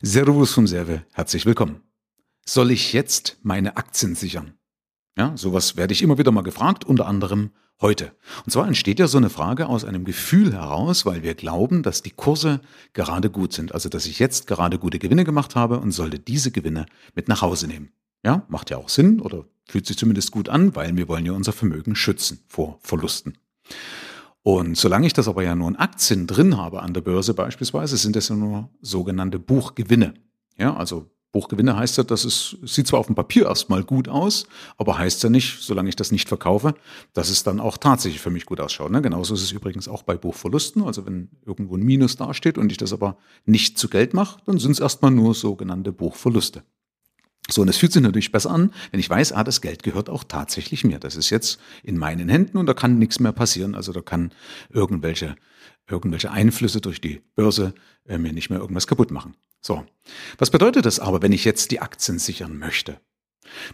Servus vom Serve, herzlich willkommen. Soll ich jetzt meine Aktien sichern? Ja, sowas werde ich immer wieder mal gefragt, unter anderem heute. Und zwar entsteht ja so eine Frage aus einem Gefühl heraus, weil wir glauben, dass die Kurse gerade gut sind. Also, dass ich jetzt gerade gute Gewinne gemacht habe und sollte diese Gewinne mit nach Hause nehmen. Ja, macht ja auch Sinn oder fühlt sich zumindest gut an, weil wir wollen ja unser Vermögen schützen vor Verlusten. Und solange ich das aber ja nur in Aktien drin habe an der Börse beispielsweise, sind das ja nur sogenannte Buchgewinne. Ja, also Buchgewinne heißt ja, dass es sieht zwar auf dem Papier erstmal gut aus, aber heißt ja nicht, solange ich das nicht verkaufe, dass es dann auch tatsächlich für mich gut ausschaut. Ne? Genauso ist es übrigens auch bei Buchverlusten. Also wenn irgendwo ein Minus dasteht und ich das aber nicht zu Geld mache, dann sind es erstmal nur sogenannte Buchverluste. So, und es fühlt sich natürlich besser an, wenn ich weiß, ah, das Geld gehört auch tatsächlich mir. Das ist jetzt in meinen Händen und da kann nichts mehr passieren. Also da kann irgendwelche, irgendwelche Einflüsse durch die Börse äh, mir nicht mehr irgendwas kaputt machen. So. Was bedeutet das aber, wenn ich jetzt die Aktien sichern möchte?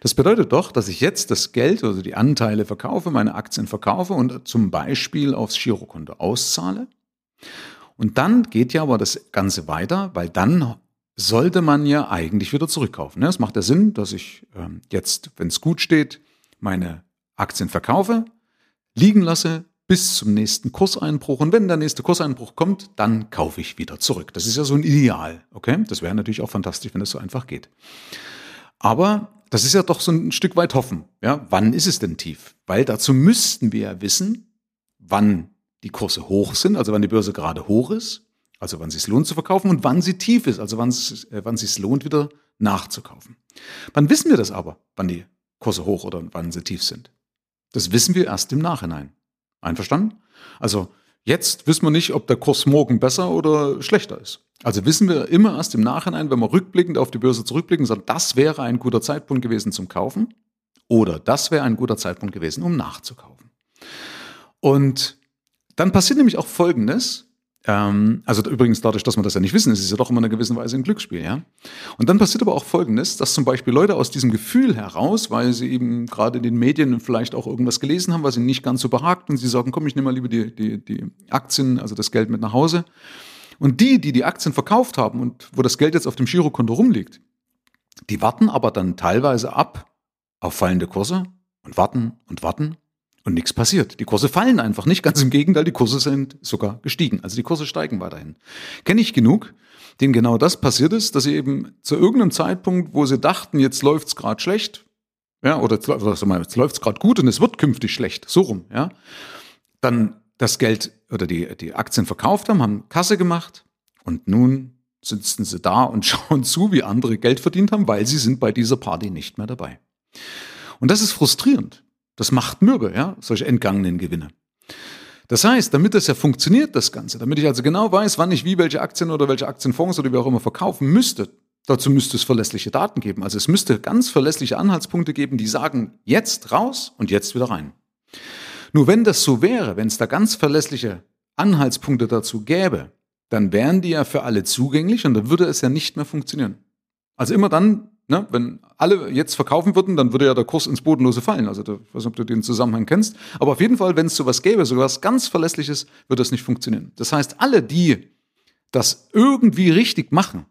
Das bedeutet doch, dass ich jetzt das Geld, also die Anteile verkaufe, meine Aktien verkaufe und zum Beispiel aufs Girokonto auszahle. Und dann geht ja aber das Ganze weiter, weil dann sollte man ja eigentlich wieder zurückkaufen. Ne? Es macht ja Sinn, dass ich ähm, jetzt, wenn es gut steht, meine Aktien verkaufe, liegen lasse bis zum nächsten Kurseinbruch. Und wenn der nächste Kurseinbruch kommt, dann kaufe ich wieder zurück. Das ist ja so ein Ideal. Okay, das wäre natürlich auch fantastisch, wenn es so einfach geht. Aber das ist ja doch so ein Stück weit hoffen. Ja, wann ist es denn tief? Weil dazu müssten wir ja wissen, wann die Kurse hoch sind, also wann die Börse gerade hoch ist also wann es sich lohnt zu verkaufen und wann sie tief ist, also wann es, äh, wann es sich lohnt, wieder nachzukaufen. Wann wissen wir das aber, wann die Kurse hoch oder wann sie tief sind? Das wissen wir erst im Nachhinein. Einverstanden? Also jetzt wissen wir nicht, ob der Kurs morgen besser oder schlechter ist. Also wissen wir immer erst im Nachhinein, wenn wir rückblickend auf die Börse zurückblicken, sagen, das wäre ein guter Zeitpunkt gewesen zum Kaufen oder das wäre ein guter Zeitpunkt gewesen, um nachzukaufen. Und dann passiert nämlich auch Folgendes, also übrigens dadurch, dass wir das ja nicht wissen, ist es ja doch immer in einer gewissen Weise ein Glücksspiel, ja. Und dann passiert aber auch Folgendes, dass zum Beispiel Leute aus diesem Gefühl heraus, weil sie eben gerade in den Medien vielleicht auch irgendwas gelesen haben, was ihnen nicht ganz so behagt und sie sagen, komm, ich nehme mal lieber die, die, die Aktien, also das Geld mit nach Hause. Und die, die die Aktien verkauft haben und wo das Geld jetzt auf dem Girokonto rumliegt, die warten aber dann teilweise ab auf fallende Kurse und warten und warten und nichts passiert. Die Kurse fallen einfach nicht. Ganz im Gegenteil, die Kurse sind sogar gestiegen. Also die Kurse steigen weiterhin. Kenne ich genug, denen genau das passiert ist, dass sie eben zu irgendeinem Zeitpunkt, wo sie dachten, jetzt läuft's gerade schlecht, ja, oder jetzt läuft's gerade gut und es wird künftig schlecht, so rum, ja, dann das Geld oder die, die Aktien verkauft haben, haben Kasse gemacht und nun sitzen sie da und schauen zu, wie andere Geld verdient haben, weil sie sind bei dieser Party nicht mehr dabei. Und das ist frustrierend. Das macht mürbe, ja, solche entgangenen Gewinne. Das heißt, damit das ja funktioniert, das Ganze, damit ich also genau weiß, wann ich wie welche Aktien oder welche Aktienfonds oder wie auch immer verkaufen müsste, dazu müsste es verlässliche Daten geben. Also es müsste ganz verlässliche Anhaltspunkte geben, die sagen, jetzt raus und jetzt wieder rein. Nur wenn das so wäre, wenn es da ganz verlässliche Anhaltspunkte dazu gäbe, dann wären die ja für alle zugänglich und dann würde es ja nicht mehr funktionieren. Also immer dann, Ne? Wenn alle jetzt verkaufen würden, dann würde ja der Kurs ins Bodenlose fallen. Also, ich weiß nicht, ob du den Zusammenhang kennst. Aber auf jeden Fall, wenn es sowas gäbe, sowas ganz Verlässliches, würde das nicht funktionieren. Das heißt, alle, die das irgendwie richtig machen,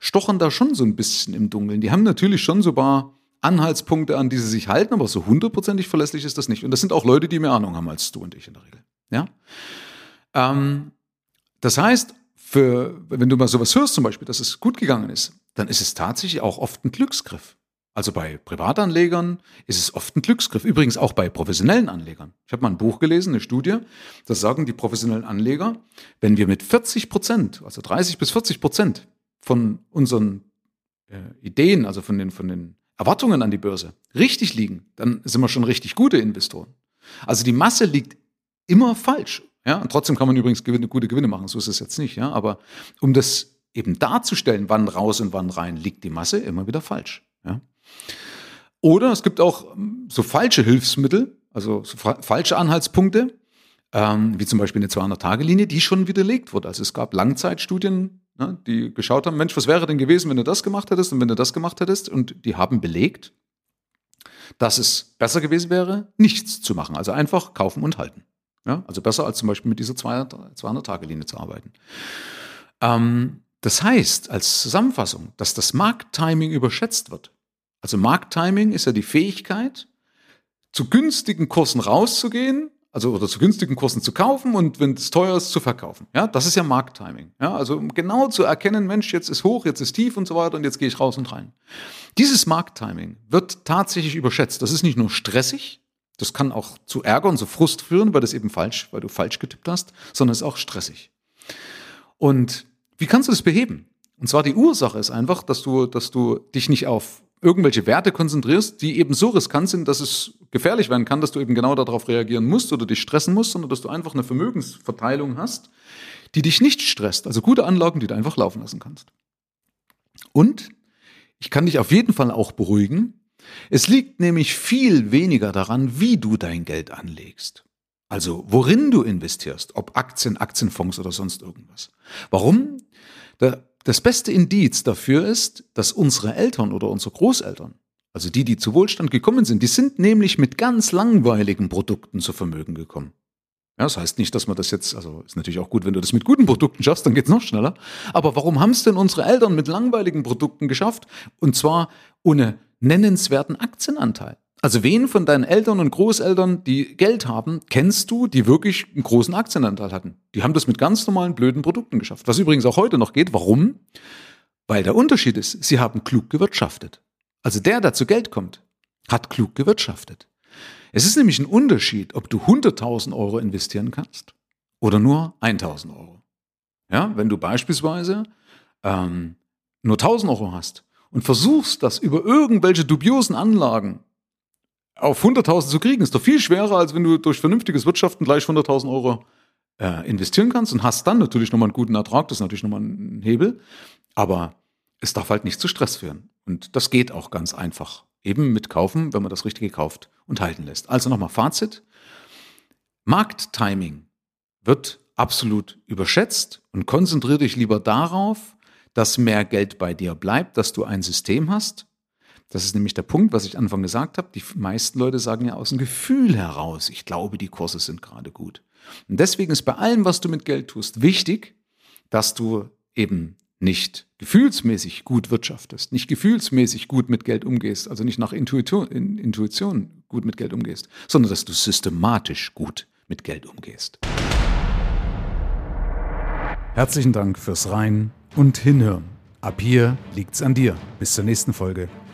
stochern da schon so ein bisschen im Dunkeln. Die haben natürlich schon so ein paar Anhaltspunkte, an die sie sich halten, aber so hundertprozentig verlässlich ist das nicht. Und das sind auch Leute, die mehr Ahnung haben als du und ich in der Regel. Ja? Ähm, das heißt, für, wenn du mal sowas hörst, zum Beispiel, dass es gut gegangen ist, dann ist es tatsächlich auch oft ein Glücksgriff. Also bei Privatanlegern ist es oft ein Glücksgriff. Übrigens auch bei professionellen Anlegern. Ich habe mal ein Buch gelesen, eine Studie, da sagen die professionellen Anleger, wenn wir mit 40 Prozent, also 30 bis 40 Prozent von unseren äh, Ideen, also von den, von den Erwartungen an die Börse richtig liegen, dann sind wir schon richtig gute Investoren. Also die Masse liegt immer falsch. Ja, und trotzdem kann man übrigens Gewinne, gute Gewinne machen, so ist es jetzt nicht. Ja, aber um das eben darzustellen, wann raus und wann rein, liegt die Masse immer wieder falsch. Ja. Oder es gibt auch ähm, so falsche Hilfsmittel, also so fa falsche Anhaltspunkte, ähm, wie zum Beispiel eine 200-Tage-Linie, die schon widerlegt wurde. Also es gab Langzeitstudien, ne, die geschaut haben, Mensch, was wäre denn gewesen, wenn du das gemacht hättest und wenn du das gemacht hättest? Und die haben belegt, dass es besser gewesen wäre, nichts zu machen. Also einfach kaufen und halten. Ja, also besser als zum Beispiel mit dieser 200-Tage-Linie zu arbeiten. Ähm, Das heißt als Zusammenfassung, dass das Markttiming überschätzt wird. Also Markttiming ist ja die Fähigkeit, zu günstigen Kursen rauszugehen, also oder zu günstigen Kursen zu kaufen und wenn es teuer ist, zu verkaufen. Ja, das ist ja Markttiming. Ja, also um genau zu erkennen, Mensch, jetzt ist hoch, jetzt ist tief und so weiter und jetzt gehe ich raus und rein. Dieses Markttiming wird tatsächlich überschätzt. Das ist nicht nur stressig, das kann auch zu Ärger und zu Frust führen, weil das eben falsch, weil du falsch getippt hast, sondern es ist auch stressig. Und wie kannst du das beheben? Und zwar die Ursache ist einfach, dass du, dass du dich nicht auf irgendwelche Werte konzentrierst, die eben so riskant sind, dass es gefährlich werden kann, dass du eben genau darauf reagieren musst oder dich stressen musst, sondern dass du einfach eine Vermögensverteilung hast, die dich nicht stresst. Also gute Anlagen, die du einfach laufen lassen kannst. Und ich kann dich auf jeden Fall auch beruhigen. Es liegt nämlich viel weniger daran, wie du dein Geld anlegst. Also worin du investierst, ob Aktien, Aktienfonds oder sonst irgendwas. Warum? Das beste Indiz dafür ist, dass unsere Eltern oder unsere Großeltern, also die, die zu Wohlstand gekommen sind, die sind nämlich mit ganz langweiligen Produkten zu Vermögen gekommen. Ja, das heißt nicht, dass man das jetzt, also ist natürlich auch gut, wenn du das mit guten Produkten schaffst, dann geht's noch schneller. Aber warum haben es denn unsere Eltern mit langweiligen Produkten geschafft? Und zwar ohne nennenswerten Aktienanteil. Also wen von deinen Eltern und Großeltern, die Geld haben, kennst du, die wirklich einen großen Aktienanteil hatten? Die haben das mit ganz normalen blöden Produkten geschafft. Was übrigens auch heute noch geht. Warum? Weil der Unterschied ist, sie haben klug gewirtschaftet. Also der, der zu Geld kommt, hat klug gewirtschaftet. Es ist nämlich ein Unterschied, ob du 100.000 Euro investieren kannst oder nur 1.000 Euro. Ja, wenn du beispielsweise ähm, nur 1.000 Euro hast und versuchst, das über irgendwelche dubiosen Anlagen auf 100.000 zu kriegen, ist doch viel schwerer, als wenn du durch vernünftiges Wirtschaften gleich 100.000 Euro äh, investieren kannst und hast dann natürlich nochmal einen guten Ertrag, das ist natürlich nochmal ein Hebel, aber es darf halt nicht zu Stress führen. Und das geht auch ganz einfach. Eben mit kaufen, wenn man das Richtige kauft und halten lässt. Also nochmal Fazit. Markttiming wird absolut überschätzt und konzentriere dich lieber darauf, dass mehr Geld bei dir bleibt, dass du ein System hast, das ist nämlich der Punkt, was ich Anfang gesagt habe. Die meisten Leute sagen ja aus dem Gefühl heraus, ich glaube, die Kurse sind gerade gut. Und deswegen ist bei allem, was du mit Geld tust, wichtig, dass du eben nicht gefühlsmäßig gut wirtschaftest, nicht gefühlsmäßig gut mit Geld umgehst, also nicht nach Intuition, gut mit Geld umgehst, sondern dass du systematisch gut mit Geld umgehst. Herzlichen Dank fürs Rein und Hinhören. Ab hier liegt's an dir. Bis zur nächsten Folge.